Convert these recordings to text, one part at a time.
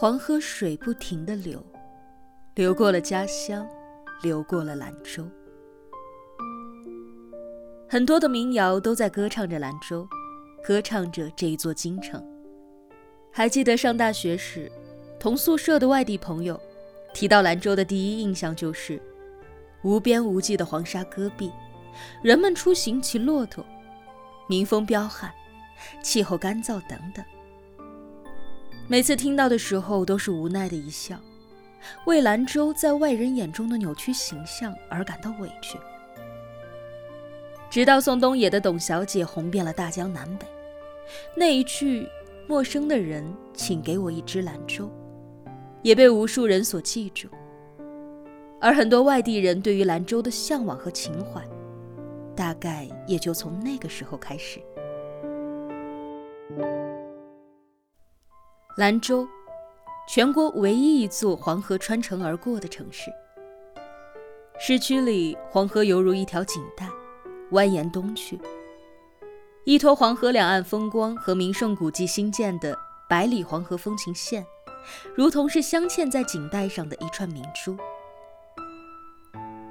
黄河水不停地流，流过了家乡，流过了兰州。很多的民谣都在歌唱着兰州，歌唱着这一座京城。还记得上大学时，同宿舍的外地朋友提到兰州的第一印象就是无边无际的黄沙戈壁，人们出行骑骆驼，民风彪悍，气候干燥等等。每次听到的时候，都是无奈的一笑，为兰州在外人眼中的扭曲形象而感到委屈。直到宋冬野的《董小姐》红遍了大江南北，那一句“陌生的人，请给我一支兰州”，也被无数人所记住。而很多外地人对于兰州的向往和情怀，大概也就从那个时候开始。兰州，全国唯一一座黄河穿城而过的城市。市区里，黄河犹如一条锦带。蜿蜒东去，依托黄河两岸风光和名胜古迹新建的百里黄河风情线，如同是镶嵌在锦带上的一串明珠。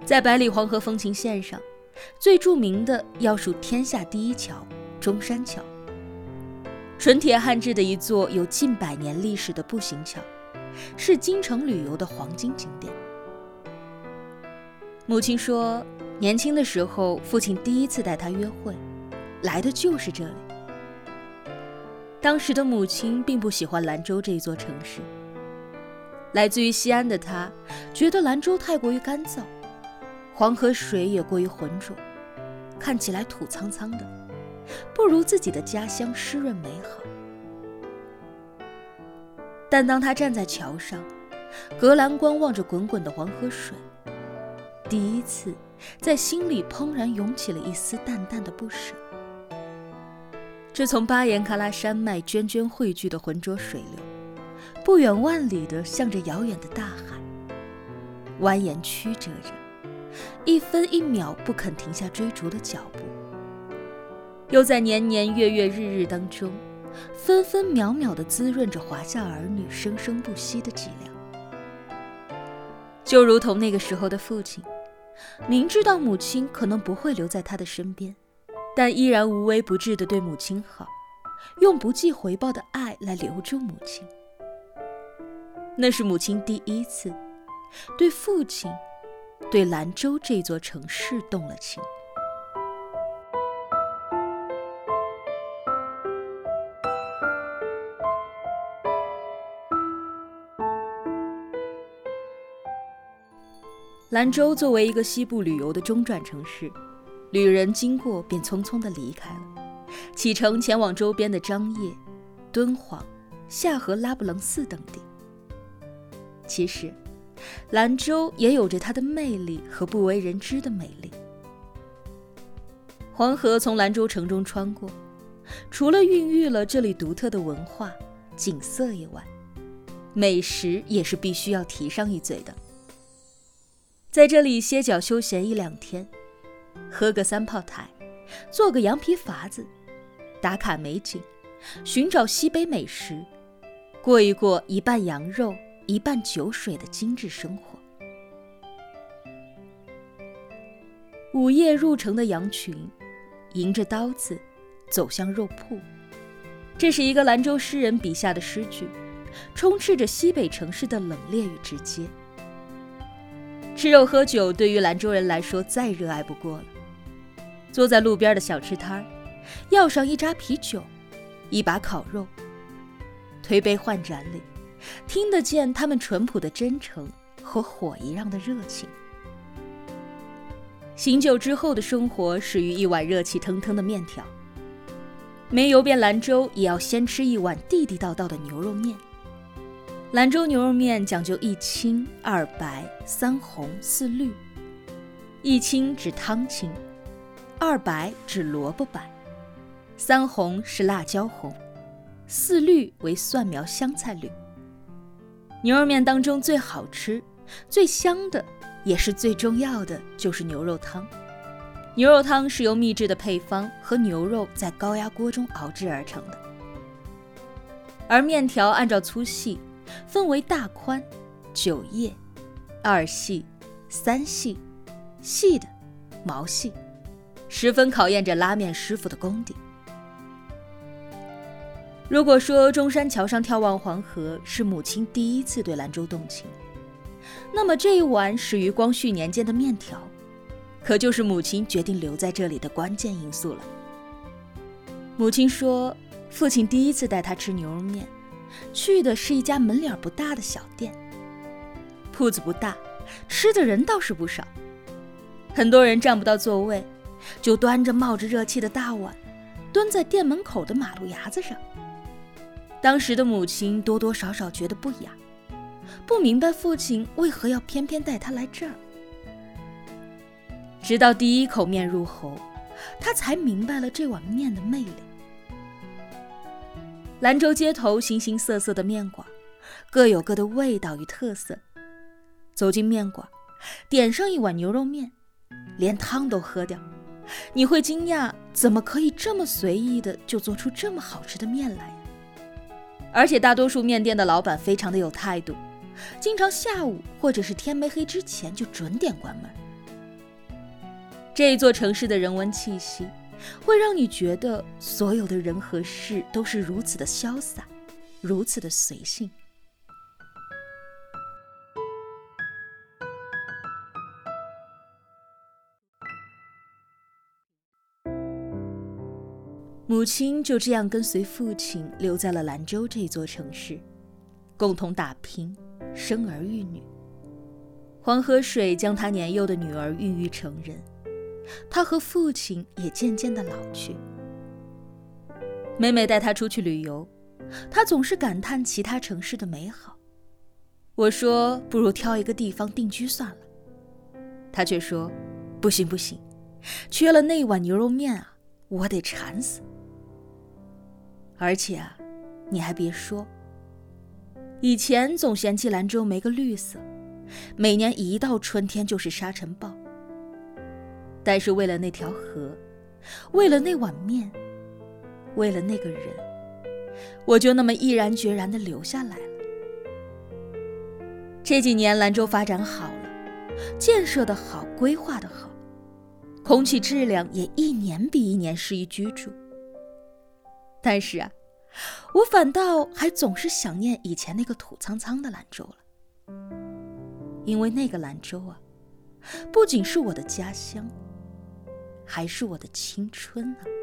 在百里黄河风情线上，最著名的要数天下第一桥——中山桥，纯铁焊制的一座有近百年历史的步行桥，是京城旅游的黄金景点。母亲说。年轻的时候，父亲第一次带她约会，来的就是这里。当时的母亲并不喜欢兰州这座城市。来自于西安的她，觉得兰州太过于干燥，黄河水也过于浑浊，看起来土苍苍的，不如自己的家乡湿润美好。但当他站在桥上，隔栏观望着滚滚的黄河水，第一次。在心里怦然涌起了一丝淡淡的不舍。这从巴颜喀拉山脉涓涓汇聚的浑浊水流，不远万里的向着遥远的大海，蜿蜒曲折着，一分一秒不肯停下追逐的脚步，又在年年月月日日当中，分分秒秒的滋润着华夏儿女生生不息的脊梁。就如同那个时候的父亲。明知道母亲可能不会留在他的身边，但依然无微不至地对母亲好，用不计回报的爱来留住母亲。那是母亲第一次对父亲、对兰州这座城市动了情。兰州作为一个西部旅游的中转城市，旅人经过便匆匆地离开了，启程前往周边的张掖、敦煌、下河拉卜楞寺等地。其实，兰州也有着它的魅力和不为人知的美丽。黄河从兰州城中穿过，除了孕育了这里独特的文化景色以外，美食也是必须要提上一嘴的。在这里歇脚休闲一两天，喝个三炮台，做个羊皮筏子，打卡美景，寻找西北美食，过一过一半羊肉一半酒水的精致生活。午夜入城的羊群，迎着刀子走向肉铺。这是一个兰州诗人笔下的诗句，充斥着西北城市的冷冽与直接。吃肉喝酒对于兰州人来说再热爱不过了。坐在路边的小吃摊，要上一扎啤酒，一把烤肉，推杯换盏里，听得见他们淳朴的真诚和火一样的热情。醒酒之后的生活始于一碗热气腾腾的面条。没游遍兰州，也要先吃一碗地地道道的牛肉面。兰州牛肉面讲究一清二白三红四绿，一清指汤清，二白指萝卜白，三红是辣椒红，四绿为蒜苗香菜绿。牛肉面当中最好吃、最香的，也是最重要的，就是牛肉汤。牛肉汤是由秘制的配方和牛肉在高压锅中熬制而成的，而面条按照粗细。分为大宽、九叶、二细、三细、细的、毛细，十分考验着拉面师傅的功底。如果说中山桥上眺望黄河是母亲第一次对兰州动情，那么这一碗始于光绪年间的面条，可就是母亲决定留在这里的关键因素了。母亲说，父亲第一次带她吃牛肉面，去的是一家门脸不大的小店，铺子不大，吃的人倒是不少，很多人占不到座位，就端着冒着热气的大碗，蹲在店门口的马路牙子上。当时的母亲多多少少觉得不雅，不明白父亲为何要偏偏带她来这儿。直到第一口面入喉，她才明白了这碗面的魅力。兰州街头形形色色的面馆，各有各的味道与特色。走进面馆，点上一碗牛肉面，连汤都喝掉，你会惊讶怎么可以这么随意的就做出这么好吃的面来。而且大多数面店的老板非常的有态度，经常下午或者是天没黑之前就准点关门。这座城市的人文气息，会让你觉得所有的人和事都是如此的潇洒，如此的随性。母亲就这样跟随父亲留在了兰州这座城市，共同打拼，生儿育女。黄河水将他年幼的女儿孕育成人，他和父亲也渐渐的老去。每每带他出去旅游，他总是感叹其他城市的美好。我说不如挑一个地方定居算了，他却说不行不行，缺了那碗牛肉面啊，我得馋死。而且啊，你还别说，以前总嫌弃兰州没个绿色，每年一到春天就是沙尘暴。但是为了那条河，为了那碗面，为了那个人，我就那么毅然决然地留下来了。这几年兰州发展好了，建设的好，规划的好，空气质量也一年比一年适宜居住。但是啊，我反倒还总是想念以前那个土苍苍的兰州了，因为那个兰州啊，不仅是我的家乡，还是我的青春啊。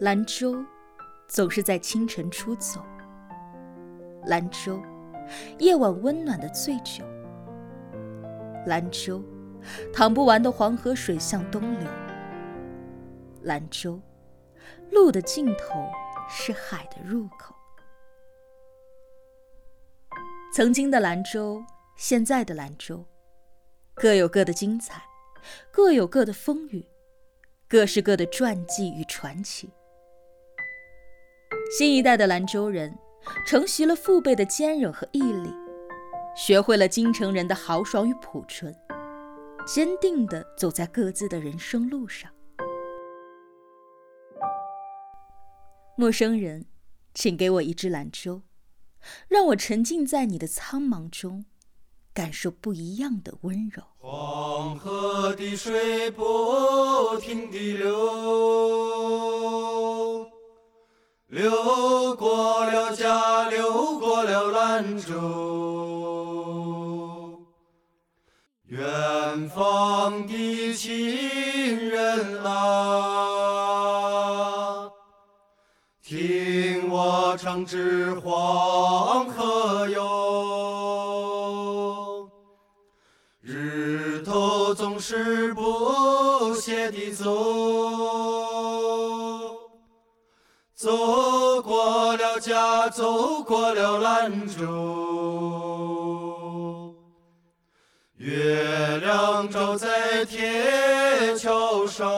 兰州总是在清晨出走。兰州，夜晚温暖的醉酒。兰州，淌不完的黄河水向东流。兰州，路的尽头是海的入口。曾经的兰州，现在的兰州，各有各的精彩，各有各的风雨，各是各的传记与传奇。新一代的兰州人，承袭了父辈的坚韧和毅力，学会了京城人的豪爽与朴纯，坚定地走在各自的人生路上。陌生人，请给我一支兰州，让我沉浸在你的苍茫中，感受不一样的温柔。黄河的水不停地流。流过了家，流过了兰州，远方的亲人啊，听我唱支黄河哟，日头总是不歇地走。走家，走过了兰州，月亮照在铁桥上，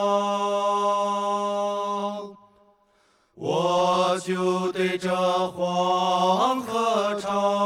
我就对着黄河唱。